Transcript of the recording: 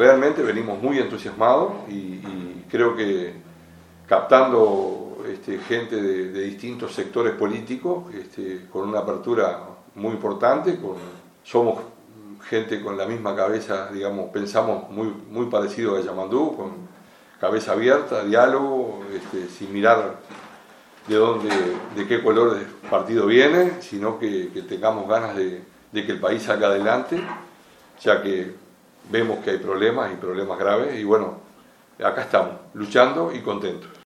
realmente venimos muy entusiasmados y, creo que captando este, gente de, distintos sectores políticos, este, con una apertura muy importante, somos gente con la misma cabeza, digamos, pensamos muy, muy parecido a Yamandú, con cabeza abierta, diálogo, este, sin mirar de dónde, de qué color de partido viene, sino que, tengamos ganas de, de, que el país salga adelante, ya que vemos que hay problemas y problemas graves, y bueno, acá estamos, luchando y contentos.